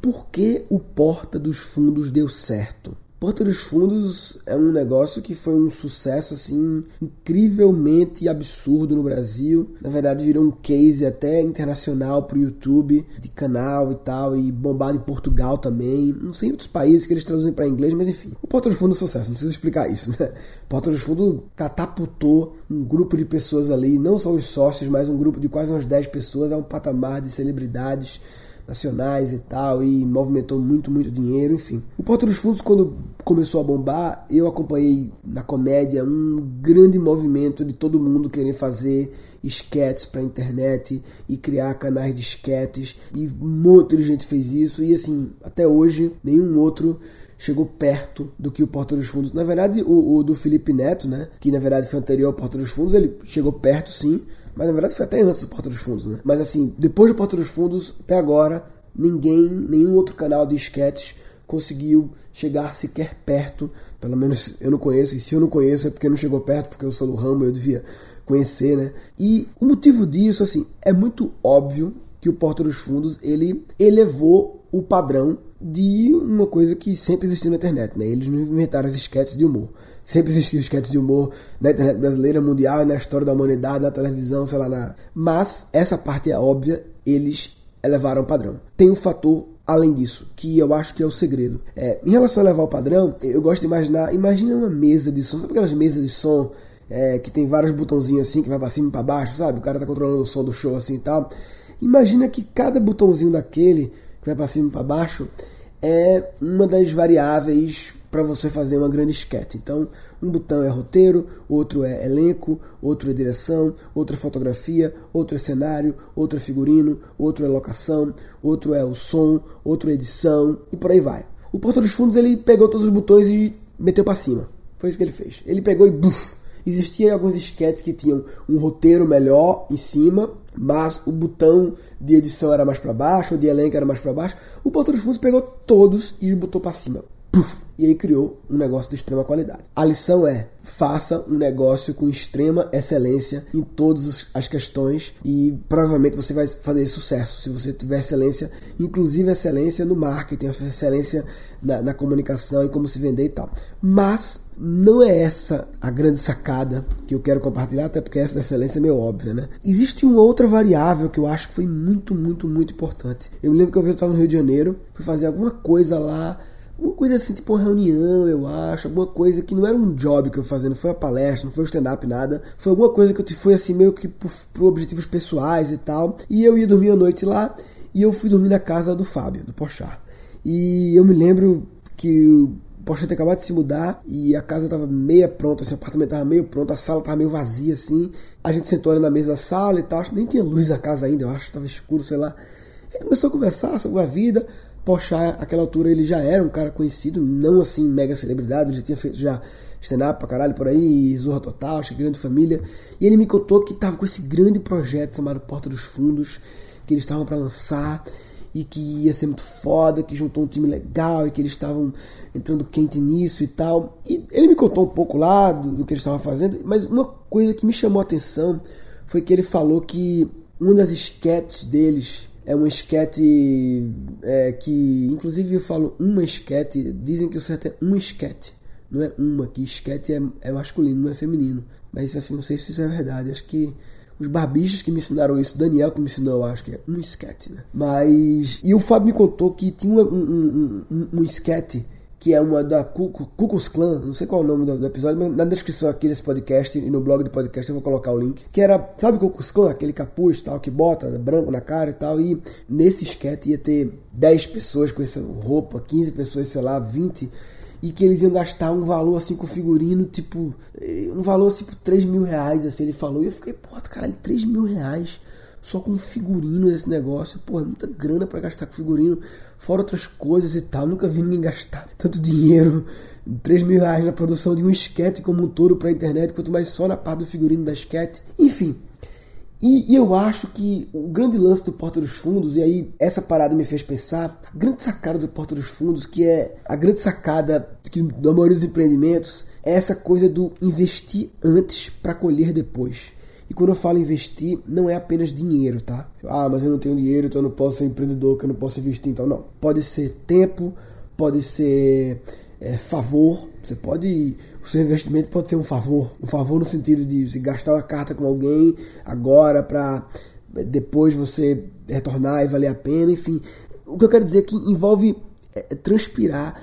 Por que o Porta dos Fundos deu certo? Porta dos Fundos é um negócio que foi um sucesso assim incrivelmente absurdo no Brasil. Na verdade, virou um case até internacional pro YouTube, de canal e tal, e bombado em Portugal também. Não sei em outros países que eles traduzem para inglês, mas enfim. O Porta dos Fundos é um sucesso, não preciso explicar isso, né? Porta dos Fundos catapultou um grupo de pessoas ali, não só os sócios, mas um grupo de quase umas 10 pessoas a um patamar de celebridades nacionais e tal, e movimentou muito, muito dinheiro, enfim. O Porto dos Fundos, quando começou a bombar, eu acompanhei na comédia um grande movimento de todo mundo querer fazer esquetes para internet e criar canais de esquetes, e um monte de gente fez isso, e assim, até hoje, nenhum outro chegou perto do que o Porta dos Fundos. Na verdade, o, o, do Felipe Neto, né? Que na verdade foi anterior ao Porta dos Fundos, ele chegou perto sim, mas na verdade foi até antes do Porta dos Fundos, né? Mas assim, depois do Porta dos Fundos, até agora, ninguém, nenhum outro canal de sketches conseguiu chegar sequer perto. Pelo menos eu não conheço, e se eu não conheço é porque não chegou perto, porque eu sou do ramo, eu devia conhecer, né? E o motivo disso, assim, é muito óbvio que o Porta dos Fundos ele elevou o padrão de uma coisa que sempre existiu na internet, né? Eles não inventaram as sketches de humor. Sempre existiu sketches de humor na internet brasileira, mundial, na história da humanidade, na televisão, sei lá, na... Mas essa parte é óbvia, eles elevaram o padrão. Tem um fator além disso, que eu acho que é o segredo. É, em relação a elevar o padrão, eu gosto de imaginar, imagina uma mesa de som, sabe aquelas mesas de som é, que tem vários botãozinhos assim, que vai pra cima e pra baixo, sabe? O cara tá controlando o som do show assim e tal. Imagina que cada botãozinho daquele, que vai pra cima e pra baixo, é uma das variáveis para você fazer uma grande sketch. Então, um botão é roteiro, outro é elenco, outro é direção, outro é fotografia, outro é cenário, outro é figurino, outro é locação, outro é o som, outro é edição e por aí vai. O Porto dos Fundos ele pegou todos os botões e meteu para cima. Foi isso que ele fez. Ele pegou e buf, Existiam alguns sketches que tinham um roteiro melhor em cima, mas o botão de edição era mais para baixo, o de elenco era mais para baixo. O Porto dos Fundos pegou todos e botou para cima. Puff, e aí criou um negócio de extrema qualidade. A lição é: faça um negócio com extrema excelência em todas as questões e provavelmente você vai fazer sucesso se você tiver excelência, inclusive excelência no marketing, excelência na, na comunicação e como se vender e tal. Mas não é essa a grande sacada que eu quero compartilhar, até porque essa excelência é meio óbvia, né? Existe uma outra variável que eu acho que foi muito, muito, muito importante. Eu me lembro que eu estava no Rio de Janeiro, fui fazer alguma coisa lá uma coisa assim, tipo uma reunião, eu acho, alguma coisa que não era um job que eu fazia, não foi uma palestra, não foi um stand-up, nada. Foi alguma coisa que eu fui assim, meio que por, por objetivos pessoais e tal. E eu ia dormir à noite lá e eu fui dormir na casa do Fábio, do Pochar. E eu me lembro que o Pochar tinha acabado de se mudar e a casa tava meia pronta, assim, o apartamento tava meio pronto, a sala tava meio vazia assim. A gente sentou ali na mesa da sala e tal, acho que nem tinha luz na casa ainda, eu acho, tava escuro, sei lá. E começou a conversar sobre a vida. Porchat, aquela altura, ele já era um cara conhecido, não assim mega celebridade, ele já tinha feito já stand-up pra caralho por aí, Zorra Total, acho Grande Família. E ele me contou que tava com esse grande projeto chamado Porta dos Fundos, que eles estavam para lançar e que ia ser muito foda, que juntou um time legal e que eles estavam entrando quente nisso e tal. E ele me contou um pouco lá do, do que eles estavam fazendo, mas uma coisa que me chamou a atenção foi que ele falou que uma das sketches deles é um esquete é, que, inclusive eu falo uma esquete, dizem que o certo é um esquete, não é uma, que esquete é, é masculino, não é feminino. Mas assim, não sei se isso é verdade, acho que os barbichos que me ensinaram isso, Daniel que me ensinou, eu acho que é um esquete, né? Mas. E o Fábio me contou que tinha um, um, um, um esquete que é uma da Cucus Clan, não sei qual é o nome do, do, episódio, mas na descrição aqui desse podcast e no blog do podcast eu vou colocar o link. Que era, sabe Cucus Clan, aquele capuz tal que bota branco na cara e tal. E nesse sketch ia ter 10 pessoas com essa roupa, 15 pessoas, sei lá, 20 e que eles iam gastar um valor assim com figurino, tipo, eh, um valor tipo 3 mil reais, assim, ele falou. E eu fiquei, porra, caralho, 3 mil reais só com figurino esse negócio. Pô, é muita grana para gastar com figurino, fora outras coisas e tal. Nunca vi ninguém gastar tanto dinheiro, 3 mil reais na produção de um esquete como um todo pra internet, quanto mais só na parte do figurino da esquete. Enfim. E, e, eu acho que o grande lance do Porta dos Fundos, e aí essa parada me fez pensar, a grande sacada do Porta dos Fundos, que é a grande sacada que, da maioria dos empreendimentos, é essa coisa do investir antes para colher depois. E quando eu falo investir, não é apenas dinheiro, tá? Ah, mas eu não tenho dinheiro, então eu não posso ser empreendedor, que eu não posso investir, então não. Pode ser tempo, pode ser é, favor. Você pode. O seu investimento pode ser um favor. Um favor no sentido de você gastar uma carta com alguém agora para depois você retornar e valer a pena, enfim. O que eu quero dizer é que envolve é, é transpirar.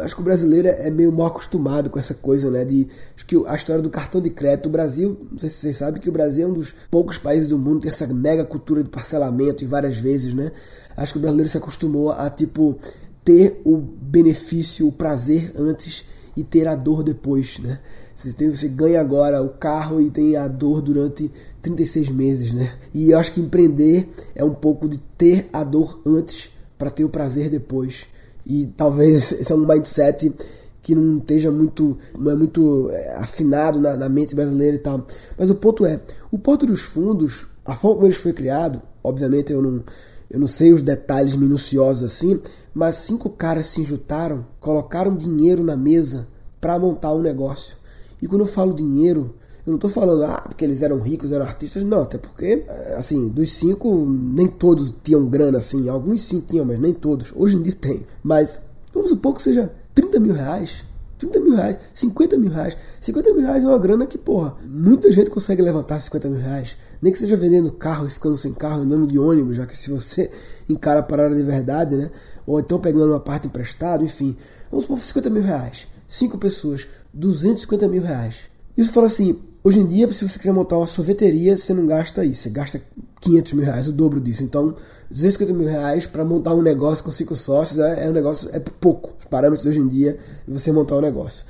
Acho que o brasileiro é meio mal acostumado com essa coisa, né? De acho que a história do cartão de crédito. O Brasil, não sei se vocês sabem que o Brasil é um dos poucos países do mundo que tem essa mega cultura de parcelamento e várias vezes, né? Acho que o brasileiro se acostumou a tipo ter o benefício, o prazer antes e ter a dor depois, né? Você, tem, você ganha agora o carro e tem a dor durante 36 meses, né? E eu acho que empreender é um pouco de ter a dor antes para ter o prazer depois. E talvez esse é um mindset que não esteja muito, não é muito é, afinado na, na, mente brasileira e tal. Mas o ponto é, o Porto dos Fundos, a forma como ele foi criado, obviamente eu não, eu não sei os detalhes minuciosos assim, mas cinco caras se juntaram, colocaram dinheiro na mesa para montar um negócio. E quando eu falo dinheiro, eu não estou falando, ah, porque eles eram ricos, eram artistas, não, até porque, eh, assim, dos cinco, nem todos tinham grana, assim, alguns sim tinham, mas nem todos. Hoje em dia tem. Mas, vamos supor que seja 30 mil reais, 30 mil reais, 50 mil reais. 50 mil reais é uma grana que, porra, muita gente consegue levantar 50 mil reais. Nem que seja vendendo carro e ficando sem carro, andando de ônibus, já que se você encara a parada de verdade, né? Ou então pegando uma parte emprestada, enfim. Vamos supor 50 mil reais. Cinco pessoas, 250 mil reais. Isso fala assim, Hoje em dia, se você quiser montar uma sorveteria, você não gasta isso, você gasta 500 mil reais, o dobro disso. Então, 250 mil reais para montar um negócio com cinco sócios é, é, um negócio, é pouco. Os parâmetros hoje em dia, você montar um negócio.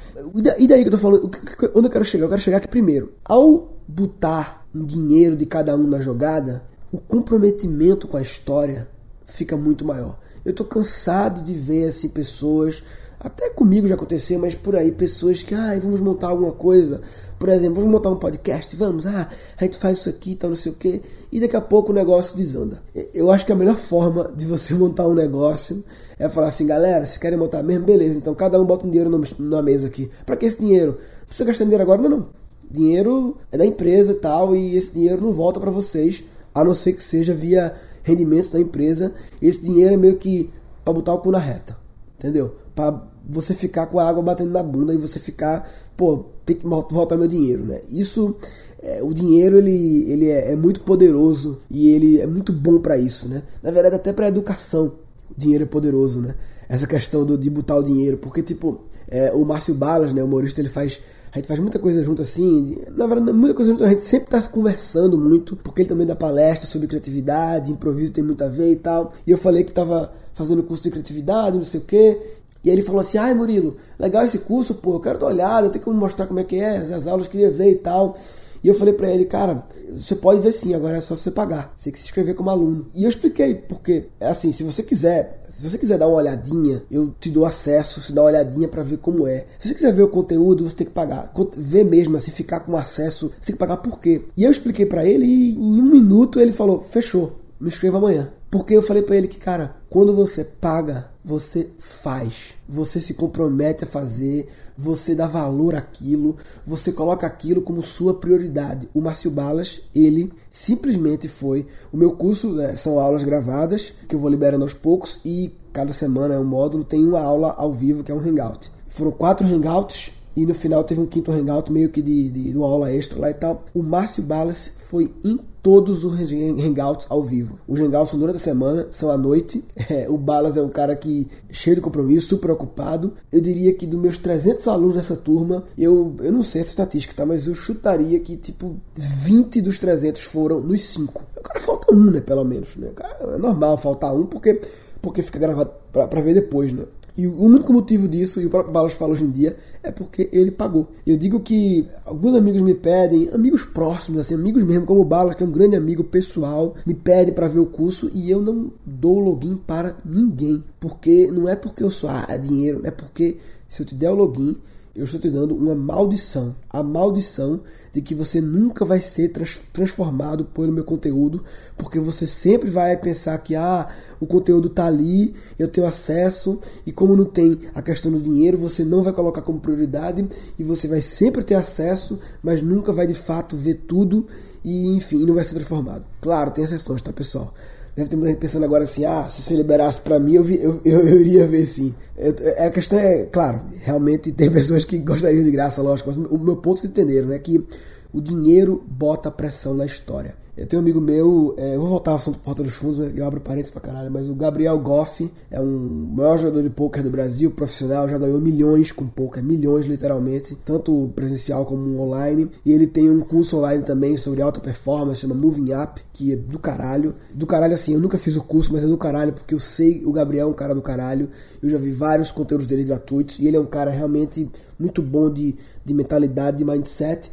E daí que eu tô falando, onde eu quero chegar? Eu quero chegar aqui primeiro. Ao botar um dinheiro de cada um na jogada, o comprometimento com a história fica muito maior. Eu tô cansado de ver assim pessoas, até comigo já aconteceu, mas por aí, pessoas que, ah, vamos montar alguma coisa por exemplo, vamos montar um podcast, vamos, ah, a gente faz isso aqui, tal, não sei o quê, e daqui a pouco o negócio desanda. Eu acho que a melhor forma de você montar um negócio é falar assim, galera, se querem montar mesmo, beleza, então cada um bota um dinheiro na mesa aqui. Para que esse dinheiro? Não precisa gastar dinheiro agora, não, não. Dinheiro é da empresa e tal, e esse dinheiro não volta para vocês, a não ser que seja via rendimentos da empresa. Esse dinheiro é meio que para botar o cu na reta, entendeu? Para você ficar com a água batendo na bunda e você ficar, pô, tem que voltar meu dinheiro, né? Isso, é, o dinheiro ele, ele é, é, muito poderoso e ele é muito bom para isso, né? Na verdade, até para educação, o dinheiro é poderoso, né? Essa questão do, de botar o dinheiro, porque tipo, é, o Márcio Balas, né, o humorista, ele faz a gente faz muita coisa junto assim. Na verdade, muita coisa junto. A gente sempre está conversando muito, porque ele também dá palestra sobre criatividade, improviso tem muito a ver e tal. E eu falei que estava fazendo curso de criatividade, não sei o quê. E aí ele falou assim: ai Murilo, legal esse curso, pô, eu quero dar uma olhada, eu tenho que mostrar como é que é, as aulas, queria ver e tal. E eu falei para ele, cara, você pode ver sim, agora é só você pagar. Você tem que se inscrever como aluno. E eu expliquei, porque, é assim, se você quiser, se você quiser dar uma olhadinha, eu te dou acesso, se dá uma olhadinha para ver como é. Se você quiser ver o conteúdo, você tem que pagar. Ver mesmo, assim, ficar com acesso, você tem que pagar por quê? E eu expliquei para ele e em um minuto ele falou, fechou, me inscreva amanhã. Porque eu falei para ele que, cara, quando você paga, você faz. Você se compromete a fazer, você dá valor àquilo, você coloca aquilo como sua prioridade. O Márcio Balas, ele simplesmente foi. O meu curso né, são aulas gravadas, que eu vou liberando aos poucos, e cada semana é um módulo, tem uma aula ao vivo, que é um hangout. Foram quatro hangouts e no final teve um quinto hangout, meio que de, de, de uma aula extra lá e tal. O Márcio Balas foi em todos os hangouts ao vivo. Os hangouts são durante a semana, são à noite. É, o Balas é um cara que cheio de compromisso, super ocupado. Eu diria que dos meus 300 alunos dessa turma, eu, eu não sei essa estatística, tá? Mas eu chutaria que tipo 20 dos 300 foram nos 5. O cara falta um, né? Pelo menos, né? Cara, é normal faltar um porque porque fica gravado para ver depois, né? E o único motivo disso, e o próprio Balas fala hoje em dia, é porque ele pagou. Eu digo que alguns amigos me pedem, amigos próximos, assim, amigos mesmo, como o Balas, que é um grande amigo pessoal, me pedem para ver o curso e eu não dou login para ninguém. Porque não é porque eu sou, ah, é dinheiro, é porque se eu te der o login, eu estou te dando uma maldição. A maldição de que você nunca vai ser trans transformado pelo meu conteúdo, porque você sempre vai pensar que ah, o conteúdo está ali, eu tenho acesso, e como não tem a questão do dinheiro, você não vai colocar como prioridade e você vai sempre ter acesso, mas nunca vai de fato ver tudo e enfim, não vai ser transformado. Claro, tem exceções, tá, pessoal? Deve ter muita gente pensando agora assim, ah, se você liberasse para mim, eu, vi, eu, eu, eu, iria ver sim. Eu, é, a questão é, claro, realmente tem pessoas que gostariam de graça, lógico, mas o meu ponto vocês entenderam, né? Que o dinheiro bota pressão na história. Eu tenho um amigo meu, é, eu vou voltar ao assunto Porta dos Fundos, eu abro parênteses pra caralho, mas o Gabriel Goff é um maior jogador de poker do Brasil, profissional, já ganhou milhões com poker, milhões literalmente, tanto presencial como online. E ele tem um curso online também sobre alta performance, chama Moving Up, que é do caralho. Do caralho assim, eu nunca fiz o curso, mas é do caralho porque eu sei o Gabriel é um cara do caralho. Eu já vi vários conteúdos dele gratuitos e ele é um cara realmente muito bom de, de mentalidade, de mindset.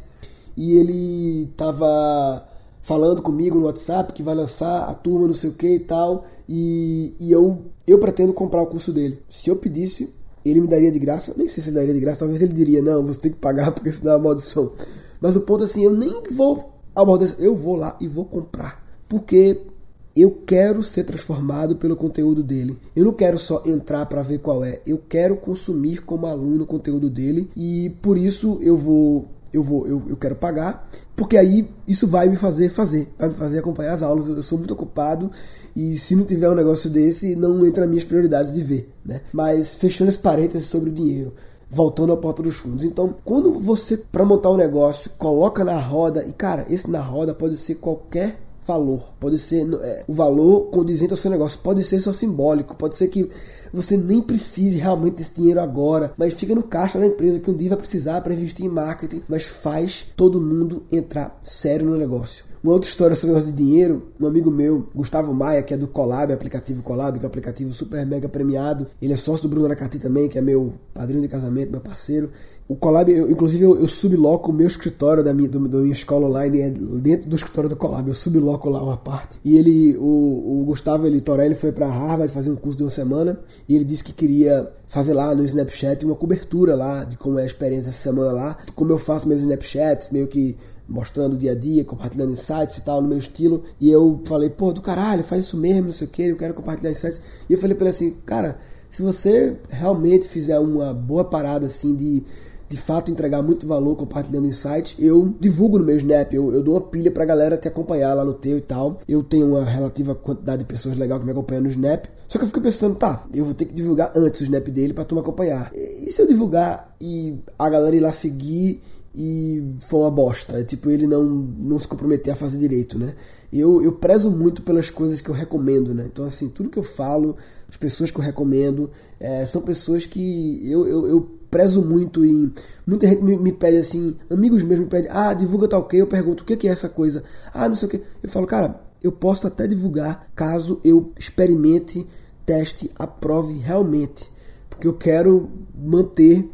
E ele tava falando comigo no WhatsApp que vai lançar a turma, não sei o que e tal. E, e eu, eu pretendo comprar o curso dele. Se eu pedisse, ele me daria de graça. Nem sei se ele daria de graça. Talvez ele diria: Não, você tem que pagar porque isso dá uma maldição. Mas o ponto é assim: eu nem vou amaldiçoar. Eu vou lá e vou comprar. Porque eu quero ser transformado pelo conteúdo dele. Eu não quero só entrar para ver qual é. Eu quero consumir como aluno o conteúdo dele. E por isso eu vou eu vou, eu, eu quero pagar, porque aí isso vai me fazer fazer, vai me fazer acompanhar as aulas. Eu sou muito ocupado e se não tiver um negócio desse, não entra nas minhas prioridades de ver, né? Mas fechando esse parênteses sobre o dinheiro, voltando à porta dos fundos. Então, quando você para montar um negócio, coloca na roda e cara, esse na roda pode ser qualquer valor, pode ser é, o valor condizente ao seu negócio, pode ser só simbólico, pode ser que você nem precise realmente desse dinheiro agora, mas fica no caixa da empresa que um dia vai precisar para investir em marketing, mas faz todo mundo entrar sério no negócio. Uma outra história sobre negócio de dinheiro, um amigo meu, Gustavo Maia, que é do Colab, aplicativo Colab, que é um aplicativo super mega premiado. Ele é sócio do Bruno Aracati também, que é meu padrinho de casamento, meu parceiro. O Colab, eu, inclusive, eu, eu subloco o meu escritório da minha, do, da minha escola online é dentro do escritório do Colab. Eu subloco lá uma parte. E ele, o, o Gustavo ele, Torelli foi para Harvard fazer um curso de uma semana e ele disse que queria fazer lá no Snapchat uma cobertura lá de como é a experiência essa semana lá, como eu faço meus Snapchats, meio que mostrando o dia a dia, compartilhando insights e tal, no meu estilo. E eu falei, pô, do caralho, faz isso mesmo, não sei o que, eu quero compartilhar insights. E eu falei pra ele assim, cara, se você realmente fizer uma boa parada assim de de fato entregar muito valor compartilhando insights, eu divulgo no meu Snap, eu, eu dou uma pilha pra galera te acompanhar lá no teu e tal. Eu tenho uma relativa quantidade de pessoas legais que me acompanham no Snap. Só que eu fico pensando, tá, eu vou ter que divulgar antes o Snap dele pra tu me acompanhar. E, e se eu divulgar e a galera ir lá seguir e foi uma bosta. É tipo, ele não, não se comprometer a fazer direito, né? Eu, eu prezo muito pelas coisas que eu recomendo, né? Então, assim, tudo que eu falo, as pessoas que eu recomendo, é, são pessoas que eu, eu, eu prezo muito em. Muita gente me, me, pede assim, amigos mesmo me pedem, ah, divulga tal que, eu pergunto o que é essa coisa, ah, não sei o que. Eu falo, cara, eu posso até divulgar caso eu experimente, teste, aprove realmente. Porque eu quero manter.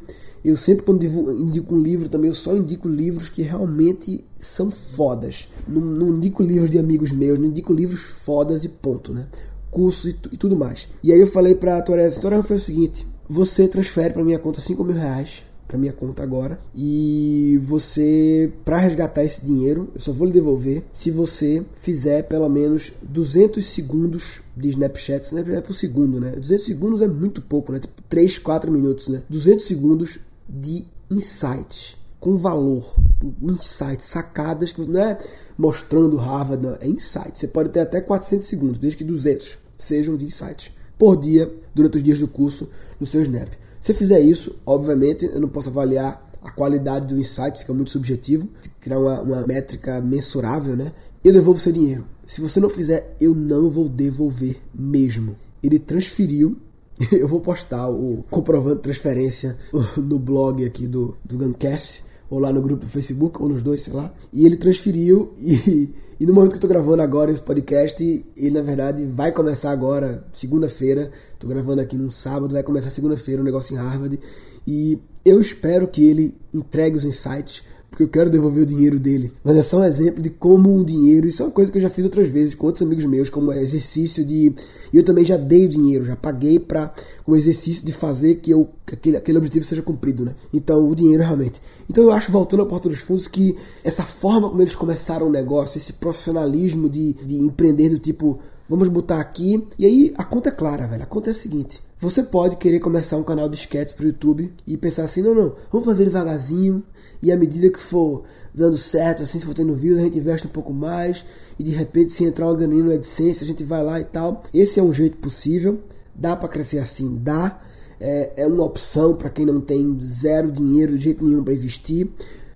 Eu sempre quando indico um livro também, eu só indico livros que realmente são fodas. Não, não indico livros de amigos meus, não indico livros fodas e ponto, né? Cursos e, e tudo mais. E aí eu falei pra Torres, Torres foi o seguinte, você transfere para minha conta 5 mil reais para minha conta agora e você para resgatar esse dinheiro eu só vou lhe devolver se você fizer pelo menos 200 segundos de Snapchat Snapchat é por segundo né 200 segundos é muito pouco né tipo 3 4 minutos né 200 segundos de insights com valor insights sacadas que não é mostrando Harvard não, é insights você pode ter até 400 segundos desde que 200 sejam de insights por dia durante os dias do curso no seu Snap. Se fizer isso, obviamente, eu não posso avaliar a qualidade do insight, fica muito subjetivo, criar uma, uma métrica mensurável, né? Eu devolvo seu dinheiro. Se você não fizer, eu não vou devolver mesmo. Ele transferiu eu vou postar o comprovando transferência no blog aqui do, do Guncast, ou lá no grupo do Facebook, ou nos dois, sei lá. E ele transferiu e e no momento que eu tô gravando agora esse podcast, ele na verdade vai começar agora, segunda-feira. Tô gravando aqui num sábado, vai começar segunda-feira um negócio em Harvard. E eu espero que ele entregue os insights, porque eu quero devolver o dinheiro dele. Mas é só um exemplo de como o dinheiro, isso é uma coisa que eu já fiz outras vezes com outros amigos meus, como exercício de. E eu também já dei o dinheiro, já paguei para o exercício de fazer que, eu, que aquele, aquele objetivo seja cumprido, né? Então, o dinheiro realmente. Então, eu acho, voltando à porta dos fundos, que essa forma como eles começaram o negócio, esse profissionalismo de, de empreender do tipo Vamos botar aqui. E aí a conta é clara, velho. A conta é a seguinte: você pode querer começar um canal de sketches pro YouTube e pensar assim: não, não, vamos fazer devagarzinho. E à medida que for dando certo, assim, se for tendo views, a gente investe um pouco mais. E de repente, se entrar uma graninha no AdSense, a gente vai lá e tal. Esse é um jeito possível. Dá para crescer assim? Dá. É, é uma opção para quem não tem zero dinheiro de jeito nenhum para investir.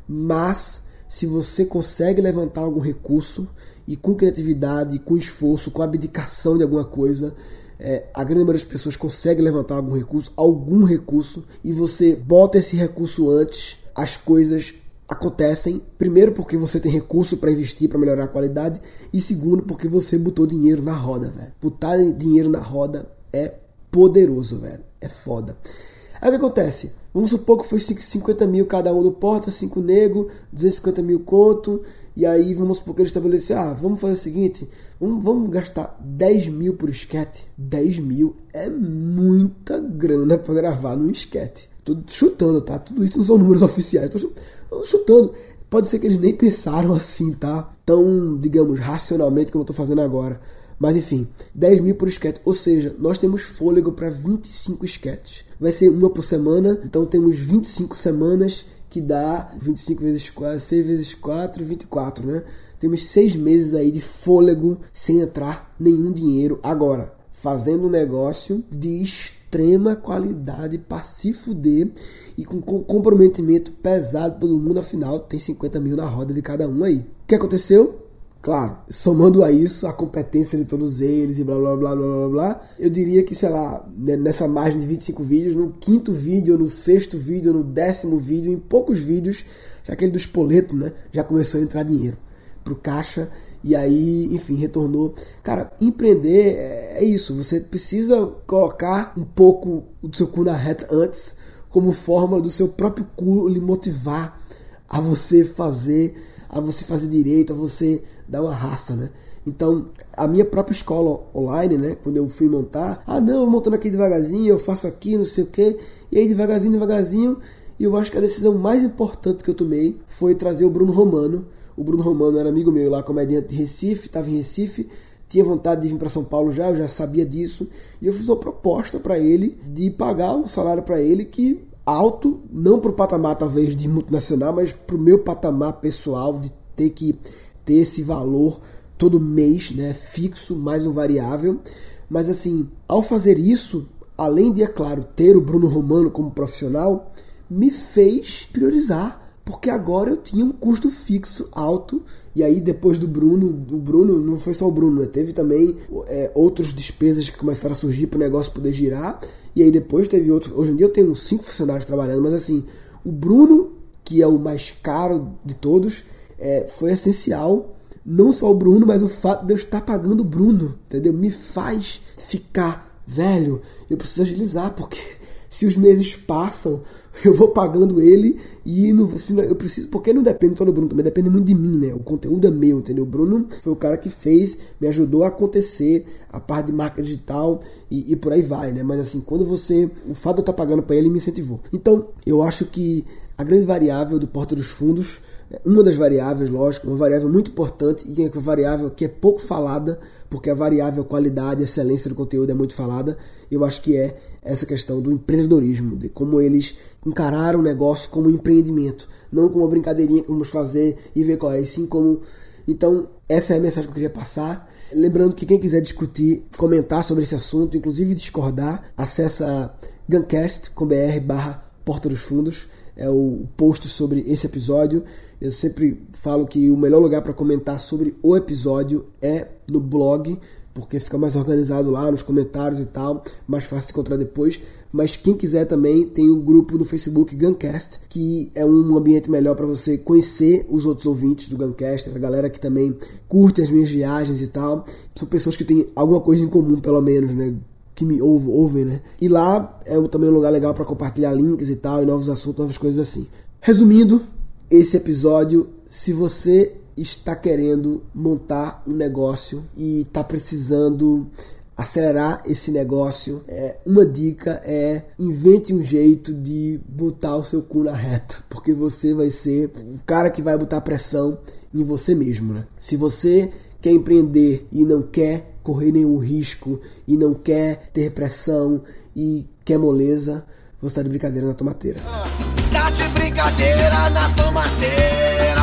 Mas se você consegue levantar algum recurso e com criatividade, com esforço, com abdicação de alguma coisa, é, a grande maioria das pessoas consegue levantar algum recurso, algum recurso, e você bota esse recurso antes, as coisas acontecem. Primeiro, porque você tem recurso para investir para melhorar a qualidade, e segundo, porque você botou dinheiro na roda, velho. Botar dinheiro na roda é poderoso, velho. É foda. Aí o que acontece? Vamos supor que foi 50 mil cada um do porta, 5 nego, 250 mil conto. E aí vamos supor que ele estabeleceu, ah, vamos fazer o seguinte, vamos, vamos gastar 10 mil por esquete. 10 mil é muita grana para gravar num esquete. Tô chutando, tá? Tudo isso não são números oficiais. Tô chutando. Pode ser que eles nem pensaram assim, tá? Tão, digamos, racionalmente como eu tô fazendo agora. Mas enfim, 10 mil por esquete. Ou seja, nós temos fôlego para 25 esquetes. Vai ser uma por semana, então temos 25 semanas, que dá 25 vezes 4, 6 vezes 4, 24, né? Temos seis meses aí de fôlego sem entrar nenhum dinheiro. Agora, fazendo um negócio de extrema qualidade para se fuder e com comprometimento pesado todo mundo. Afinal, tem 50 mil na roda de cada um aí. O que aconteceu? Claro, somando a isso a competência de todos eles e blá blá blá blá blá blá, eu diria que, sei lá, né, nessa margem de 25 vídeos, no quinto vídeo, no sexto vídeo, no décimo vídeo, em poucos vídeos, já aquele do espoleto, né, já começou a entrar dinheiro pro caixa e aí, enfim, retornou. Cara, empreender é, é isso, você precisa colocar um pouco do seu cu na reta antes, como forma do seu próprio cu lhe motivar a você fazer a você fazer direito, a você dar uma raça, né? Então, a minha própria escola online, né? Quando eu fui montar, ah, não, eu montando aqui devagarzinho, eu faço aqui, não sei o quê. E aí, devagarzinho, devagarzinho. E eu acho que a decisão mais importante que eu tomei foi trazer o Bruno Romano. O Bruno Romano era amigo meu lá, comediante de Recife, estava em Recife, tinha vontade de vir para São Paulo já, eu já sabia disso. E eu fiz uma proposta para ele de pagar um salário para ele que alto, não para o patamar talvez de multinacional, mas para o meu patamar pessoal de ter que ter esse valor todo mês, né, fixo, mais um variável. Mas assim, ao fazer isso, além de, é claro, ter o Bruno Romano como profissional, me fez priorizar porque agora eu tinha um custo fixo alto. E aí, depois do Bruno, o Bruno não foi só o Bruno, né? teve também é, outras despesas que começaram a surgir para o negócio poder girar. E aí, depois teve outros. Hoje em dia eu tenho cinco funcionários trabalhando, mas assim, o Bruno, que é o mais caro de todos, é, foi essencial. Não só o Bruno, mas o fato de eu estar pagando o Bruno, entendeu? Me faz ficar velho. Eu preciso agilizar, porque se os meses passam, eu vou pagando ele e não, se eu preciso, porque não depende só do Bruno, também depende muito de mim, né? O conteúdo é meu, entendeu? O Bruno foi o cara que fez, me ajudou a acontecer a parte de marca digital e, e por aí vai, né? Mas assim, quando você, o fato de eu estar pagando para ele me incentivou. Então, eu acho que a grande variável do Porta dos Fundos, uma das variáveis, lógico, uma variável muito importante e é uma variável que é pouco falada, porque a variável qualidade, excelência do conteúdo é muito falada, eu acho que é essa questão do empreendedorismo, de como eles encararam o negócio como um empreendimento, não como uma brincadeirinha que vamos fazer e ver qual é, sim como. Então, essa é a mensagem que eu queria passar. Lembrando que quem quiser discutir, comentar sobre esse assunto, inclusive discordar, acessa guncast.com.br barra Porta dos Fundos é o post sobre esse episódio. Eu sempre falo que o melhor lugar para comentar sobre o episódio é no blog, porque fica mais organizado lá nos comentários e tal, mais fácil encontrar depois. Mas quem quiser também tem o um grupo no Facebook Guncast, que é um ambiente melhor para você conhecer os outros ouvintes do Guncast, a galera que também curte as minhas viagens e tal. São pessoas que têm alguma coisa em comum, pelo menos, né? Que me ouvem, ouvem, né? E lá é também um lugar legal para compartilhar links e tal, e novos assuntos, novas coisas assim. Resumindo, esse episódio. Se você está querendo montar um negócio e está precisando acelerar esse negócio, é, uma dica é invente um jeito de botar o seu cu na reta, porque você vai ser o cara que vai botar pressão em você mesmo, né? Se você quer empreender e não quer correr nenhum risco e não quer ter pressão e quer moleza, você está de brincadeira na tomateira. Tá de brincadeira na tomateira.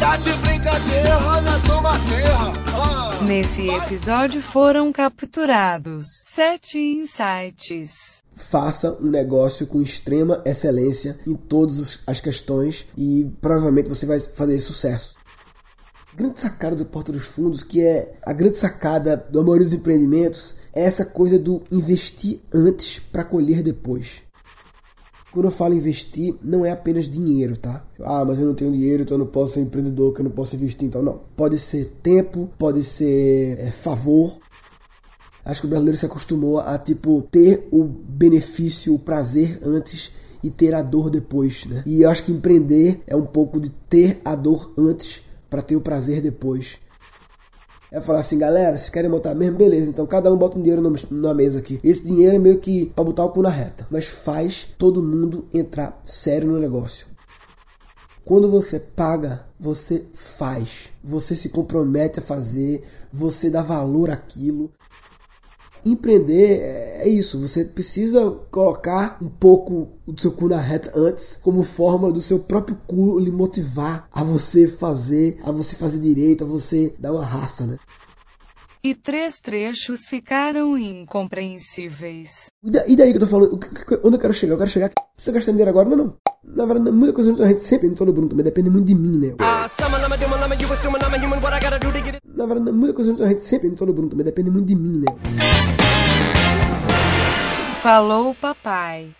Tá de brincadeira na tomateira. Ah. Nesse episódio foram capturados sete insights. Faça um negócio com extrema excelência em todas as questões e provavelmente você vai fazer sucesso. Grande sacada do Porta dos Fundos, que é a grande sacada do maioria dos empreendimentos, é essa coisa do investir antes para colher depois. Quando eu falo investir, não é apenas dinheiro, tá? Ah, mas eu não tenho dinheiro, então eu não posso ser empreendedor, que eu não posso investir, então não. Pode ser tempo, pode ser é, favor. Acho que o brasileiro se acostumou a, tipo, ter o benefício, o prazer antes e ter a dor depois, né? E eu acho que empreender é um pouco de ter a dor antes para ter o prazer depois. É falar assim, galera, se querem montar mesmo, beleza. Então cada um bota um dinheiro na mesa aqui. Esse dinheiro é meio que pra botar o cu na reta. Mas faz todo mundo entrar sério no negócio. Quando você paga, você faz. Você se compromete a fazer. Você dá valor àquilo. Empreender é isso, você precisa colocar um pouco do seu cu na reta antes, como forma do seu próprio cu lhe motivar a você fazer, a você fazer direito, a você dar uma raça, né? E três trechos ficaram incompreensíveis. E daí que eu tô falando, onde eu quero chegar? Eu quero chegar. Você gastar dinheiro agora? Não, não. Na verdade, muita coisa a gente sempre, não tô no Bruno também, depende muito de mim, né? Na verdade, muita coisa a gente sempre, não tô no Bruno também, depende muito de mim, né? Falou papai.